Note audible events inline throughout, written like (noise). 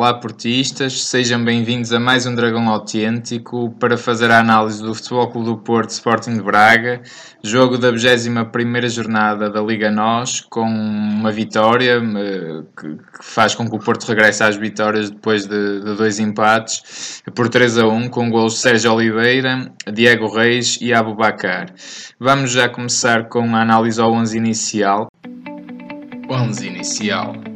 Olá, portistas, sejam bem-vindos a mais um Dragão Autêntico para fazer a análise do Futebol Clube do Porto Sporting de Braga, jogo da 21 jornada da Liga NOS, com uma vitória eh, que faz com que o Porto regresse às vitórias depois de, de dois empates, por 3 a 1, com gols de Sérgio Oliveira, Diego Reis e Abubacar. Vamos já começar com a análise ao 11 inicial. 11 inicial.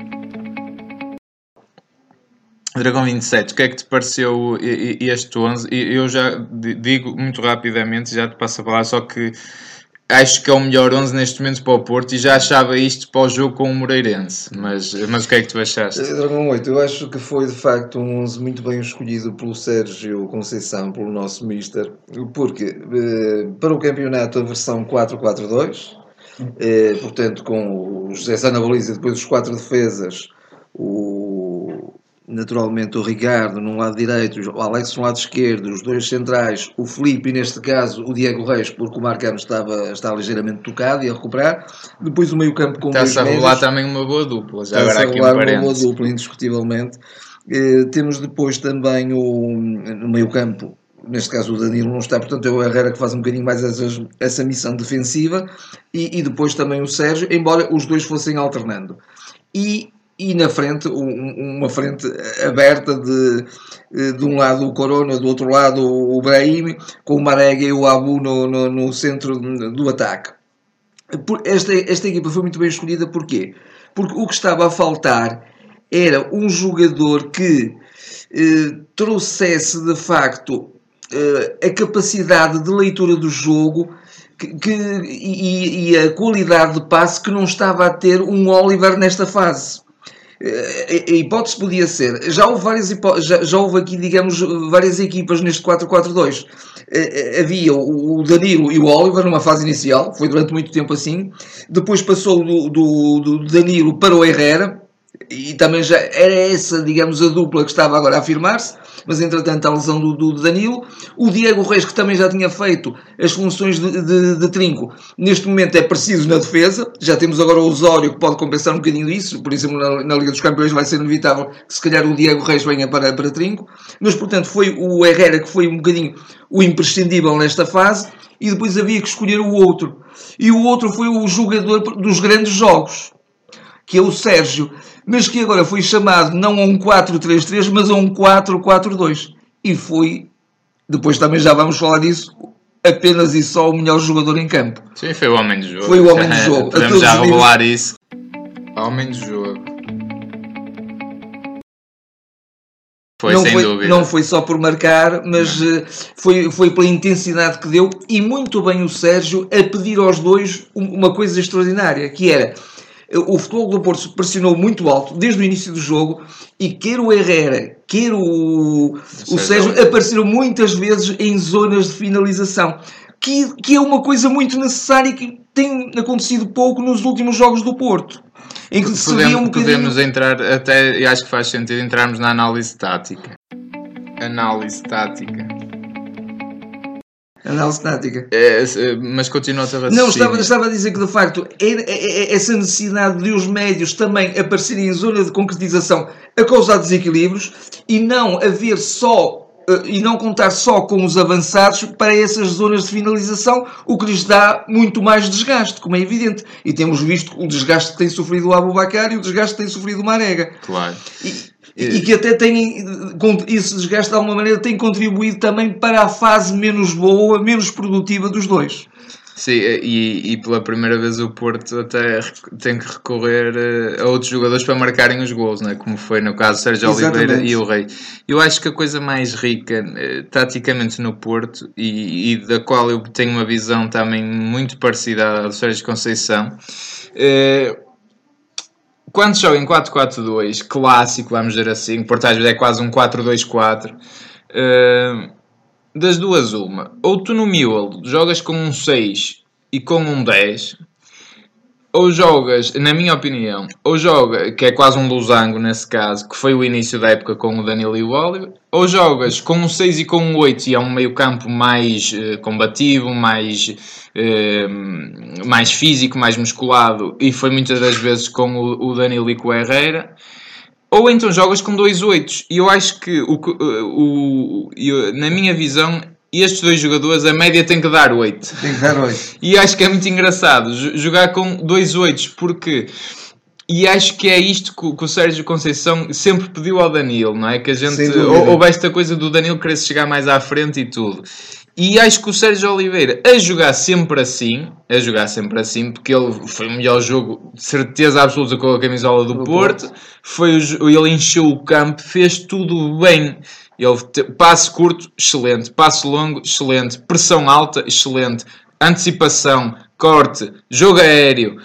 Dragão 27, o que é que te pareceu este 11? Eu já digo muito rapidamente, já te passo a falar, só que acho que é o melhor 11 neste momento para o Porto e já achava isto para o jogo com o Moreirense. Mas, mas o que é que tu achaste? Eh, Dragão 8, eu acho que foi de facto um 11 muito bem escolhido pelo Sérgio Conceição, pelo nosso Mister, porque eh, para o campeonato a versão 4-4-2, eh, portanto com o José Sana Baliza e depois os quatro defesas, o naturalmente o Ricardo num lado direito, o Alex no lado esquerdo, os dois centrais, o Felipe e neste caso o Diego Reis, porque o Marcano estava, estava ligeiramente tocado e a recuperar. Depois o meio campo com Está-se a rolar também uma boa dupla, já agora aqui um uma boa dupla, indiscutivelmente. Eh, temos depois também o, no meio campo, neste caso o Danilo não está, portanto é o Herrera que faz um bocadinho mais essa, essa missão defensiva e, e depois também o Sérgio, embora os dois fossem alternando. E e na frente um, uma frente aberta de, de um lado o Corona, do outro lado o Brahim, com o Marega e o Abu no, no, no centro do ataque. Esta, esta equipa foi muito bem escolhida porquê? Porque o que estava a faltar era um jogador que eh, trouxesse de facto eh, a capacidade de leitura do jogo que, que e, e, a qualidade de passe que não estava a ter um Oliver nesta fase. A hipótese podia ser, já houve, várias já, já houve aqui, digamos, várias equipas neste 4-4-2. Eh, eh, havia o Danilo e o Oliver numa fase inicial, foi durante muito tempo assim. Depois passou do, do, do Danilo para o Herrera, e também já era essa, digamos, a dupla que estava agora a afirmar-se mas entretanto a lesão do, do, Danilo. O Diego Reis, que também já tinha feito as funções de, de, de, trinco, neste momento é preciso na defesa. Já temos agora o Osório que pode compensar um bocadinho isso, por exemplo, na, na Liga dos Campeões vai ser inevitável que se calhar o Diego Reis venha para, para trinco. Mas portanto foi o Herrera que foi um bocadinho o imprescindível nesta fase e depois havia que escolher o outro. E o outro foi o jogador dos grandes jogos, que é o Sérgio mas que agora foi chamado não a um 4-3-3, mas a um 4-4-2. E foi, depois também já vamos falar disso, apenas e só o melhor jogador em campo. Sim, foi o homem do jogo. Foi o homem do (laughs) jogo. Podemos já revelar isso. Homem do jogo. Foi, não, sem foi, dúvida. não foi só por marcar, mas uh, foi, foi pela intensidade que deu e muito bem o Sérgio a pedir aos dois uma coisa extraordinária, que era o futebol do Porto pressionou muito alto desde o início do jogo e quer o Herrera, quer o, o Sérgio apareceram muitas vezes em zonas de finalização. Que, que é uma coisa muito necessária e que tem acontecido pouco nos últimos jogos do Porto. Em que podemos, um bocadinho... podemos entrar, até e acho que faz sentido entrarmos na análise tática. Análise tática. Análise tática. É, mas continua a ter Não, estava, estava a dizer que de facto é, é, é, essa necessidade de os médios também aparecerem em zona de concretização a causar desequilíbrios e não haver só eh, e não contar só com os avançados para essas zonas de finalização, o que lhes dá muito mais desgaste, como é evidente. E temos visto o desgaste que tem sofrido o Abubacar e o desgaste que tem sofrido o Marega. Claro. E, e que até tem, esse desgaste de alguma maneira tem contribuído também para a fase menos boa, menos produtiva dos dois. Sim, e, e pela primeira vez o Porto até tem que recorrer eh, a outros jogadores para marcarem os gols, né? como foi no caso Sérgio Exatamente. Oliveira e o Rei. Eu acho que a coisa mais rica eh, taticamente no Porto e, e, da qual eu tenho uma visão também muito parecida à do Sérgio Conceição. Eh, quando joga em 4-4-2, clássico, vamos dizer assim, Porto às vezes é quase um 4-2-4, uh, eh, das duas uma, ou tu no miolo jogas com um 6 e com um 10, ou jogas, na minha opinião, ou joga, que é quase um losango nesse caso, que foi o início da época com o Danilo e o Oliver, ou jogas com um 6 e com um 8 e é um meio campo mais uh, combativo, mais, uh, mais físico, mais musculado, e foi muitas das vezes com o, o Danilo e com o Herrera, ou então jogas com dois oitos. E eu acho que, o, o, o, na minha visão, estes dois jogadores, a média tem que dar 8. Tem que dar 8. (laughs) E acho que é muito engraçado jogar com dois oitos, porque. E acho que é isto que, que, o Sérgio Conceição sempre pediu ao Danilo, não é? Que a gente. Houve esta coisa do Danilo querer chegar mais à frente e tudo. E acho que o Sérgio Oliveira, a jogar sempre assim, a jogar sempre assim, porque ele foi o melhor jogo, de certeza absoluta, com a camisola do, do Porto, Porto. Foi o, ele encheu o campo, fez tudo bem. Ele, passe curto, excelente. Passe longo, excelente. Pressão alta, excelente. Antecipação, corte, jogo aéreo.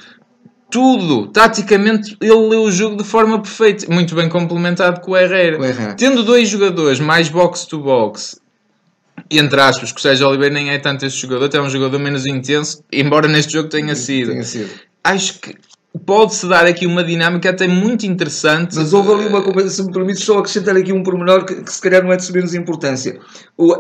Tudo, taticamente, ele leu o jogo de forma perfeita, muito bem complementado com o Herrera. O Herrera. Tendo dois jogadores mais box-to-box entre aspas, que o Sérgio Oliveira nem é tanto esse jogador, até é um jogador menos intenso, embora neste jogo tenha sido. Tenha sido. Acho que pode-se dar aqui uma dinâmica até muito interessante. Mas houve ali uma compensação, se me permite só acrescentar aqui um pormenor que, que se calhar não é de menos importância.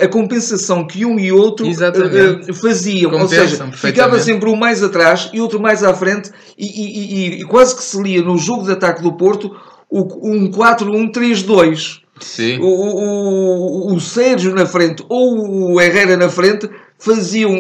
A compensação que um e outro uh, faziam, Compensam, ou seja, ficava sempre um mais atrás e outro mais à frente e, e, e, e quase que se lia no jogo de ataque do Porto um 4-1-3-2 Sim. O, o, o Sérgio na frente ou o Herrera na frente faziam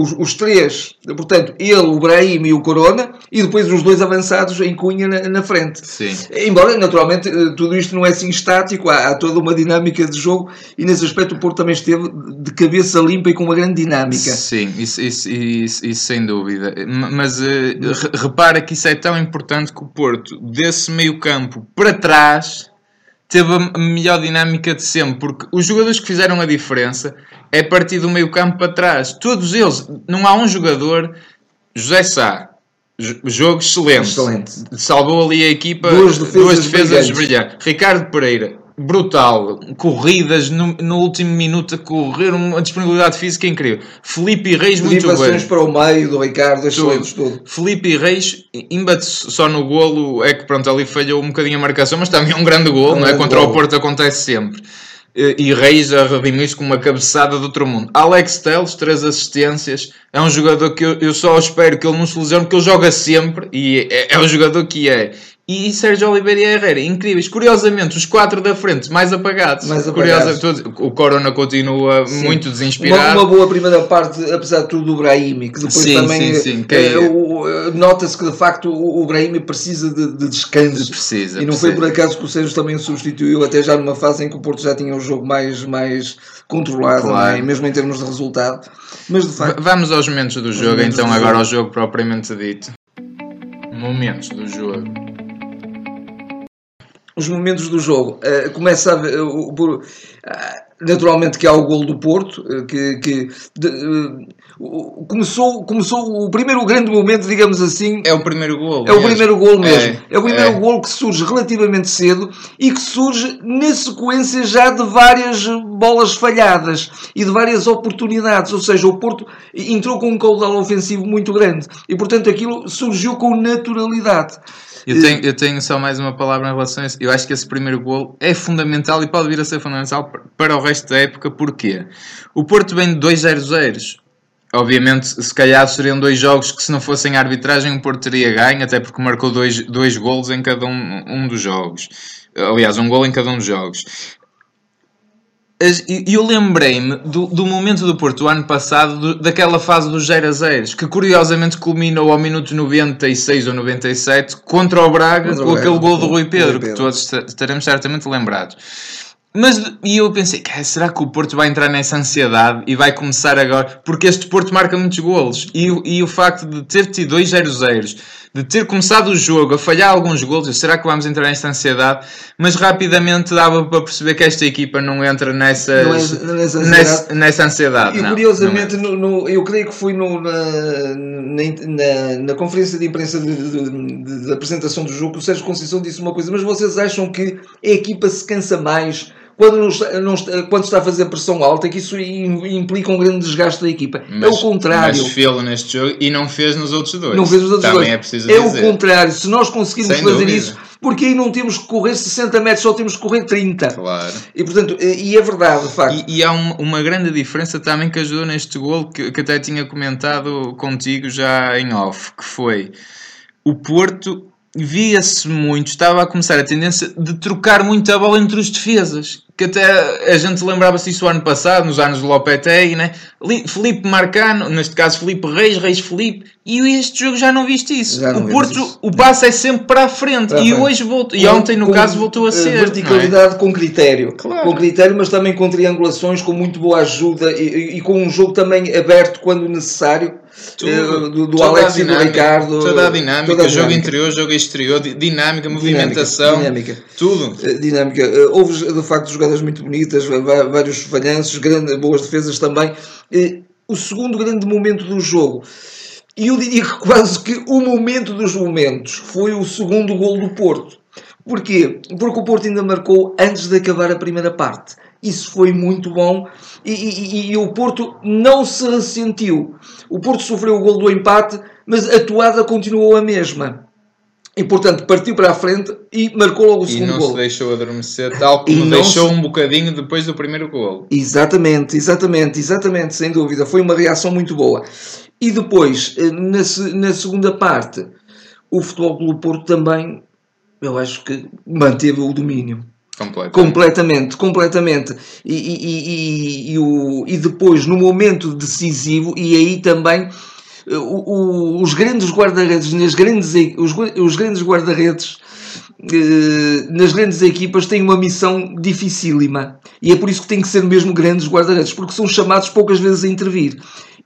os, os, três, portanto, ele, o Brahim e o Corona, e depois os dois avançados em Cunha na, na frente. Sim. Embora, naturalmente, eh, tudo isto não é assim estático, há, há, toda uma dinâmica de jogo, e nesse aspecto o Porto também esteve de cabeça limpa e com uma grande dinâmica. Sim, isso, isso, isso, isso sem dúvida. Mas uh, repara que isso é tão importante que o Porto, desse meio campo para trás teve a melhor dinâmica de sempre, porque os jogadores que fizeram a diferença é partir do meio campo para trás. Todos eles, não há um jogador, José Sá, jogo excelente, excelente. salvou ali a equipa, duas defesas, duas defesas brilhantes. Ricardo Pereira, brutal. Corridas no, no, último minuto a correr, uma disponibilidade física incrível. Felipe Reis, muito bem. para o meio do Ricardo, excelentes tudo. Felipe Reis, imbate só no golo, é que pronto, ali falhou um bocadinho a marcação, mas também é um grande golo, um não é? Contra golo. o Porto acontece sempre. E Reis a redimir isso com uma cabeçada do outro mundo. Alex Telles, três assistências. É um jogador que eu, eu só espero que ele não se lesione, porque ele joga sempre e é, é o jogador que é e Sérgio Oliveira e Herrera, incríveis. Curiosamente, os quatro da frente, mais apagados. Mais apagados. Curiosa, o Corona continua sim. muito desinspirado. Uma, uma, boa primeira parte, apesar de tudo, do Brahimi, que depois sim, também sim, é, é, nota-se que de facto o, o Brahimi precisa de, de descanso. Precisa, e não precisa. foi por acaso que o Sérgio também o substituiu, até já numa fase em que o Porto já tinha o jogo mais, mais controlado, é? claro. mesmo em termos de resultado. Mas de facto. Vamos aos momentos do jogo, momentos então, do agora jogo. ao jogo propriamente dito. Momentos do jogo os momentos do jogo. Uh, começa a, uh, por, uh, naturalmente que há o gol do Porto, que, que de, começou, começou o primeiro grande momento, digamos assim. É o primeiro gol. É mesmo. o primeiro gol mesmo. É, é o primeiro é. gol que surge relativamente cedo e que surge na sequência já de várias bolas falhadas e de várias oportunidades. Ou seja, o Porto entrou com um caudal ofensivo muito grande e, portanto, aquilo surgiu com naturalidade. Eu tenho, eu tenho só mais uma palavra em relação a isso. Eu acho que esse primeiro gol é fundamental e pode vir a ser fundamental para o resto da época. Porquê? O Porto vem de 2-0-0. Obviamente, se calhar seriam dois jogos que, se não fossem a arbitragem, o Porto teria ganho, até porque marcou dois, dois golos em cada um, um dos jogos. Aliás, um gol em cada um dos jogos eu lembrei-me do, do, momento do Porto ano passado, do, daquela fase dos 0 a 0 que curiosamente culminou ao minuto 96 ou 97 contra o Braga contra com o aquele gol do Rui Pedro, Rui Pedro, que todos estaremos certamente lembrados. Mas e eu pensei, será que o Porto vai entrar nessa ansiedade e vai começar agora? Porque este Porto marca muitos golos e, e o facto de ter tido dois 0 0 de ter começado o jogo a falhar alguns gols, será que vamos entrar nesta ansiedade? Mas rapidamente dava para perceber que esta equipa não entra nessas, não é, nessa, ansiedade. Nessa, nessa ansiedade. E não, curiosamente, não é. no, no, eu creio que foi no, na, na, na, conferência de imprensa de, de, de, de apresentação do jogo que o Sérgio Conceição disse uma coisa, mas vocês acham que a equipa se cansa mais quando, não está, quando está a fazer pressão alta, que isso implica um grande desgaste da equipa. Mas, é o contrário. Mas fez neste jogo e não fez nos outros dois. Não fez nos outros Também dois. É, preciso é dizer. o contrário. Se nós conseguirmos Sem fazer dúvida. isso, porque aí não temos que correr 60 metros, só temos que correr 30. Claro. E, portanto, e é verdade, de facto. E, e há uma, uma, grande diferença também que ajudou neste gol, que, que, até tinha comentado contigo já em off, que foi o Porto via-se muito, estava a começar a tendência de trocar muito a bola entre os defesas. Que até a gente lembrava-se isso ano passado, nos anos do Lopetegui, né? Felipe Marcano, neste caso Felipe Reis, Reis Felipe, e este jogo já não viste isso. Não o Porto, isso. o passo é sempre para a frente, e hoje voltou, e ontem no com, caso voltou a ser. Verticalidade é? com critério, claro. com critério, mas também com triangulações, com muito boa ajuda e, e com um jogo também aberto quando necessário tudo, eh, do, do Alex e do Ricardo. Toda a dinâmica, toda a jogo dinâmica. interior, jogo exterior, dinâmica, movimentação, dinâmica. tudo. Eh, dinâmica. Eh, houve de facto jogadas muito bonitas, vários falhanços, grandes, boas defesas também. O segundo grande momento do jogo. E eu diria que quase que o momento dos momentos foi o segundo gol do Porto. Porquê? Porque o Porto ainda marcou antes de acabar a primeira parte. Isso foi muito bom e, e, e, o Porto não se ressentiu. O Porto sofreu o gol do empate, mas a toada continuou a mesma. E portanto partiu para a frente e marcou logo o segundo gol. E não golo. se deixou adormecer, tal como deixou se... um bocadinho depois do primeiro gol. Exatamente, exatamente, exatamente, sem dúvida. Foi uma reação muito boa. E depois, eh, na, na segunda parte, o Futebol Clube Porto também, eu acho que manteve o domínio. Completamente. Completamente, completamente. E, e, e, e, o, e depois, no momento decisivo, e aí também o, o, os grandes guarda-redes, nas grandes, os, os grandes guarda-redes eh, nas grandes equipas têm uma missão dificílima. E é por isso que têm que ser mesmo grandes guarda-redes, porque são chamados poucas vezes a intervir.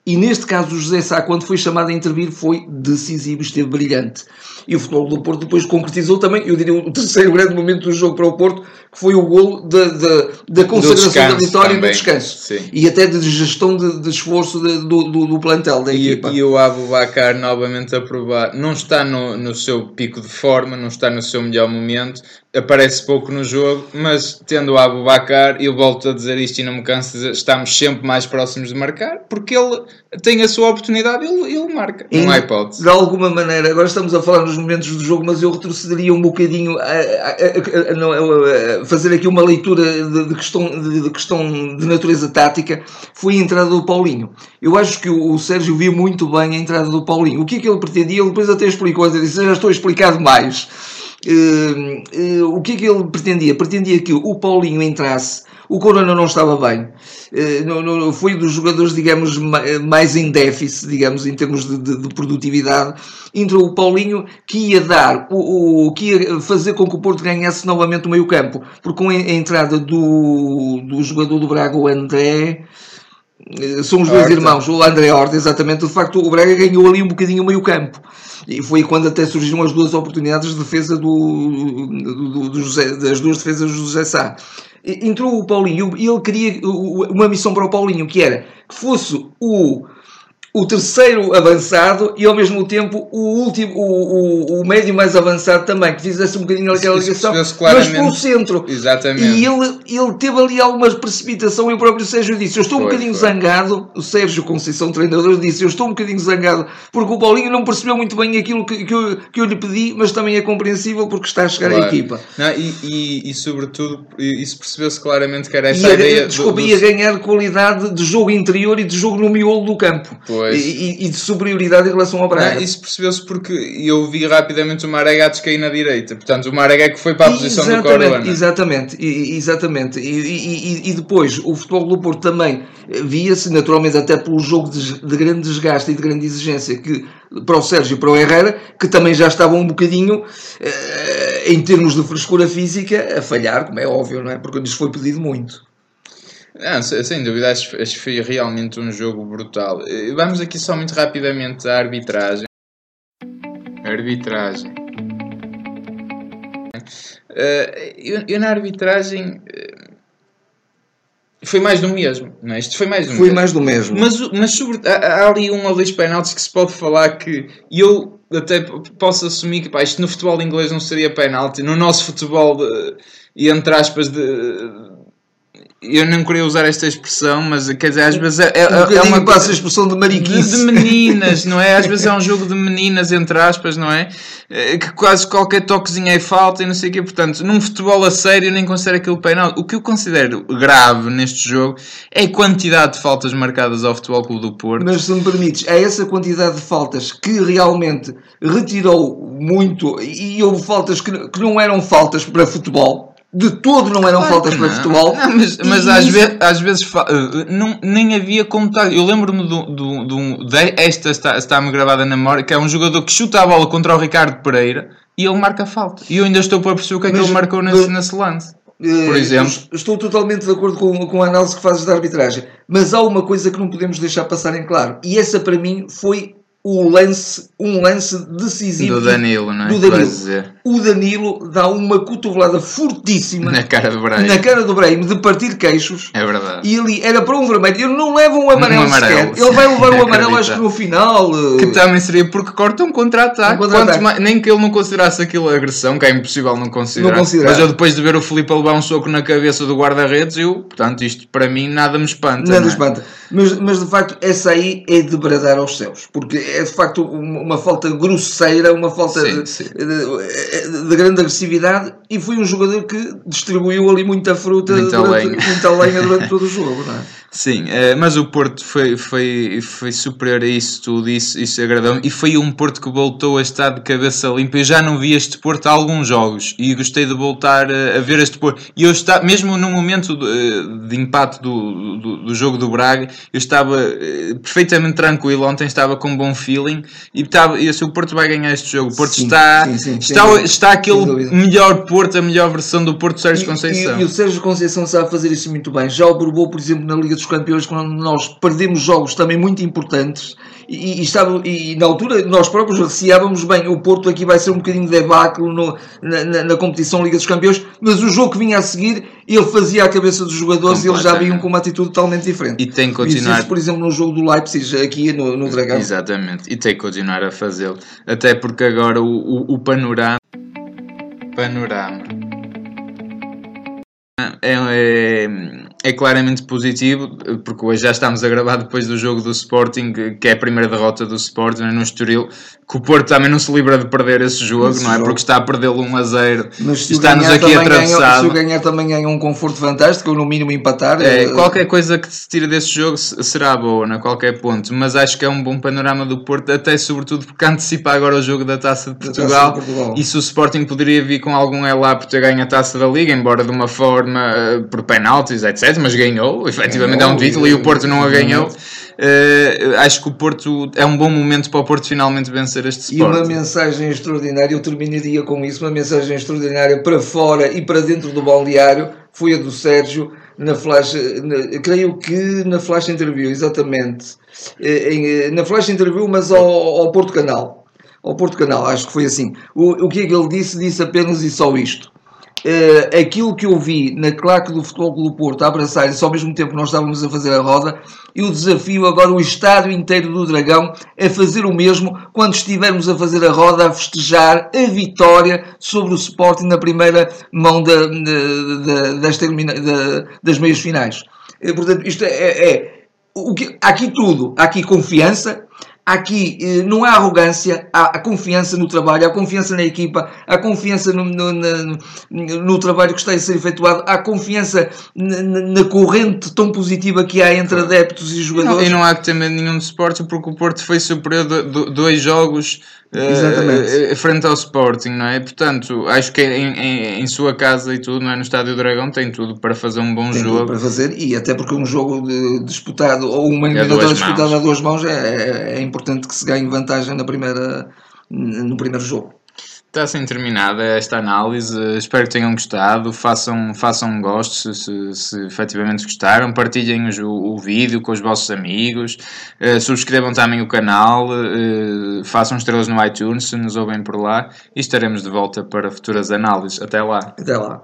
E neste caso, o José Sá, quando foi chamado a intervir, foi decisivo, esteve brilhante. E o futebol do Porto depois concretizou também, eu diria, o terceiro grande momento do jogo para o Porto, que foi o golo da, da, da consagração descanso, da vitória e do descanso. Sim. E até de gestão de, de esforço de, do, do, do, plantel da e, equipa. E o Abu Bakar novamente a provar, não está no, no seu pico de forma, não está no seu melhor momento, aparece pouco no jogo, mas tendo o Abu Bakar, eu volto a dizer isto e não me canso de dizer, estamos sempre mais próximos de marcar, porque ele tem a sua oportunidade, ele, ele marca, e, não há hipótese. De alguma maneira, agora estamos a falar nos momentos do jogo, mas eu retrocederia um bocadinho a, a, a, a fazer aqui uma leitura de, de questão, de, de, questão de natureza tática, foi a entrada do Paulinho. Eu acho que o, o Sérgio viu muito bem a entrada do Paulinho. O que é que ele pretendia? Ele depois até explicou, ele disse, já estou a explicar demais Uh, uh, o que é que ele pretendia? Pretendia que o Paulinho entrasse. O Corona não estava bem. Uh, não, não, foi dos jogadores, digamos, mais em déficit, digamos, em termos de, de, de produtividade. Entrou o Paulinho que ia dar, o, o, que ia fazer com que o Porto ganhasse novamente o meio campo. Porque com a entrada do, do jogador do Braga, o André, são os dois Horta. irmãos, o André Horta, exatamente. De facto, o Braga ganhou ali um bocadinho o meio campo. E foi quando até surgiram as duas oportunidades de defesa do, do, do José, das duas defesas do José Sá. Entrou o Paulinho e ele queria uma missão para o Paulinho, que era que fosse o o terceiro avançado e ao mesmo tempo o último, o, o, o médio mais avançado também, que fizesse um bocadinho aquela ligação, mas para o centro. Exatamente. E ele, ele teve ali alguma precipitação e o próprio Sérgio disse: Eu estou foi, um bocadinho foi. zangado. O Sérgio Conceição, treinador, disse: Eu estou um bocadinho zangado porque o Paulinho não percebeu muito bem aquilo que, que, eu, que eu lhe pedi, mas também é compreensível porque está a chegar claro. a equipa. Não, e, e, e, sobretudo, isso percebeu-se claramente que era essa e ideia. Desculpa, do, do... ia ganhar qualidade de jogo interior e de jogo no miolo do campo. Pois. E, e, de superioridade em relação ao Braga. Não, isso percebeu-se porque eu vi rapidamente o Marega a descair na direita. Portanto, o Marega é que foi para a posição do Corona. Exatamente, exatamente. E, e, depois, o futebol do Porto também via-se, naturalmente, até pelo jogo de, de, grande desgaste e de grande exigência que, para o Sérgio e para o Herrera, que também já estavam um bocadinho, eh, em termos de frescura física, a falhar, como é óbvio, não é? Porque lhes foi pedido muito. Não, sem dúvida, acho, acho que foi realmente um jogo brutal. Vamos aqui só muito rapidamente à arbitragem. Arbitragem. Uh, eu, eu, na arbitragem uh, foi mais do mesmo, não é? Isto foi mais do foi mesmo. Foi mais do mesmo. Mas, mas sobre, há, há, ali um ou dois penaltis que se pode falar que eu até posso assumir que pá, isto no futebol inglês não seria penalti, no nosso futebol de, e entre aspas de eu não queria usar esta expressão, mas quer dizer, às vezes é, é, um é uma passa a expressão de mariquice. De, de, meninas, não é? Às vezes é um jogo de meninas, entre aspas, não é? Eh, que quase qualquer toquezinho é falta e não sei o quê. Portanto, num futebol a sério nem considero aquilo penal. O que eu considero grave neste jogo é a quantidade de faltas marcadas ao Futebol Clube do Porto. Mas se me permites, é essa quantidade de faltas que realmente retirou muito e houve faltas que, que não eram faltas para futebol de todo não eram claro faltas para futebol. Não, mas, mas às, vezes, às vezes eh, não, nem havia como tal. Eu lembro-me do, do, do, de, esta está, está-me gravada na memória, que é um jogador que chuta a bola contra o Ricardo Pereira e ele marca falta. E eu ainda estou para perceber o que é que ele marcou nesse, nesse lance. Eh, Por exemplo. Estou totalmente de acordo com, com a análise que fazes da arbitragem. Mas há uma coisa que não podemos deixar passar em claro. E essa para mim foi o lance, um lance decisivo do Danilo, não é? Do Danilo. O Danilo dá uma cotovelada fortíssima na cara do Brahim, na cara do Brahim de partir queixos. É verdade. E ali era para um vermelho. Ele não leva um amarelo, um amarelo sequer. Ele vai levar um (laughs) amarelo, acho que no final. Eh, que também seria porque corta um contra-ataque. Um contra nem que ele não considerasse aquilo agressão, que é impossível não considerar. Não considerar. Mas eu depois de ver o Felipe levar um soco na cabeça do guarda-redes, eu, portanto, isto para mim nada me espanta. Nada é? espanta. Mas, mas de facto, essa aí é de bradar aos céus. Porque é de facto uma falta grosseira, uma falta sim, de, sim. De, de, grande agressividade e foi um jogador que distribuiu ali muita fruta, muita, durante, lenha. muita lenha durante todo o jogo. Não é? (laughs) Sim, eh, mas o Porto foi, foi, foi superior a isso tudo, isso, isso agradou-me. E foi um Porto que voltou a estar de cabeça limpa. Eu já não vi este Porto há alguns jogos e gostei de voltar a, a ver este Porto. E eu estava, mesmo no momento de, eh, de empate do, do, do, jogo do Braga, eu estava eh, perfeitamente tranquilo. Ontem estava com um bom feeling e estava, eu, se o Porto vai ganhar este jogo, o Porto sim, está, sim, sim, está, está aquele melhor Porto, a melhor versão do Porto Sérgio Conceição. E, e, o Sérgio Conceição sabe fazer isso muito bem. Já o provou, por exemplo, na Liga dos Campeões, quando nós perdemos jogos também muito importantes e, e, estava, e na altura nós próprios receávamos bem, o Porto aqui vai ser um bocadinho de debacle no, na, na, na, competição Liga dos Campeões, mas o jogo que vinha a seguir ele fazia a cabeça dos jogadores e eles já vinham com uma atitude totalmente diferente. E tem que continuar. Isso, por exemplo, no jogo do Leipzig, aqui no, no Dragão. Exatamente, e tem que continuar a fazê-lo. Até porque agora o, o, o panorama. Panorama. É, é, é claramente positivo, porque hoje já estamos a gravar depois do jogo do Sporting, que é a primeira derrota do Sporting no Estoril, que o Porto também não se livra de perder esse jogo, esse não é? Jogo. Porque está a perdê-lo 1 a 0 está-nos aqui atravessado. se o ganhar também ganha um conforto fantástico, ou no mínimo empatar. É, é, qualquer coisa que se tira desse jogo será boa, a é? qualquer ponto, mas acho que é um bom panorama do Porto, até sobretudo porque (laughs) antecipa agora o jogo da Taça de Portugal, taça de Portugal. e se o Sporting poderia vir com algum elá por ter ganho a Taça da Liga, embora de uma forma eh, por penaltis, etc mas ganhou, efetivamente ganhou, é um título e o Porto não a ganhou. Uh, acho que o Porto é um bom momento para o Porto finalmente vencer este Sport. E uma mensagem extraordinária, eu terminaria com isso, uma mensagem extraordinária para fora e para dentro do balneário, foi a do Sérgio na flash, na, creio que na flash interview, exatamente, eh, em, eh, na flash interview, mas ao, ao Porto Canal. Ao Porto Canal, acho que foi assim. O, o que é que ele disse? Disse apenas e só isto uh, aquilo que eu vi na claque do Futebol Clube Porto a abraçar-se ao mesmo tempo que nós estávamos a fazer a roda, eu desafio agora o estádio inteiro do Dragão a fazer o mesmo quando estivermos a fazer a roda a festejar a vitória sobre o Sporting na primeira mão da, da, das, da, das meias finais. Eh, portanto, isto é, é, é o que, há aqui tudo, há aqui confiança, aqui eh, não há arrogância, há, confiança no trabalho, há confiança na equipa, há confiança no, no, no, no trabalho que está a ser efetuado, há confiança na, na, corrente tão positiva que há entre adeptos e jogadores. Não, e não há que temer nenhum desporto porque o Porto foi superior do, do, dois jogos uh, frente ao Sporting, não é? Portanto, acho que em, em, em, sua casa e tudo, não é? no Estádio Dragão, tem tudo para fazer um bom tem jogo. para fazer, e até porque um jogo disputado ou uma eliminatória disputada a duas mãos é, é, é, importante que se ganhe vantagem na primeira, no primeiro jogo. Está assim terminada esta análise. Espero que tenham gostado. Façam, façam um gosto se, se, se efetivamente gostaram. Partilhem o, o, vídeo com os vossos amigos. Uh, subscrevam também o canal. Uh, façam estrelas no iTunes se nos ouvem por lá. E estaremos de volta para futuras análises. Até lá. Até lá.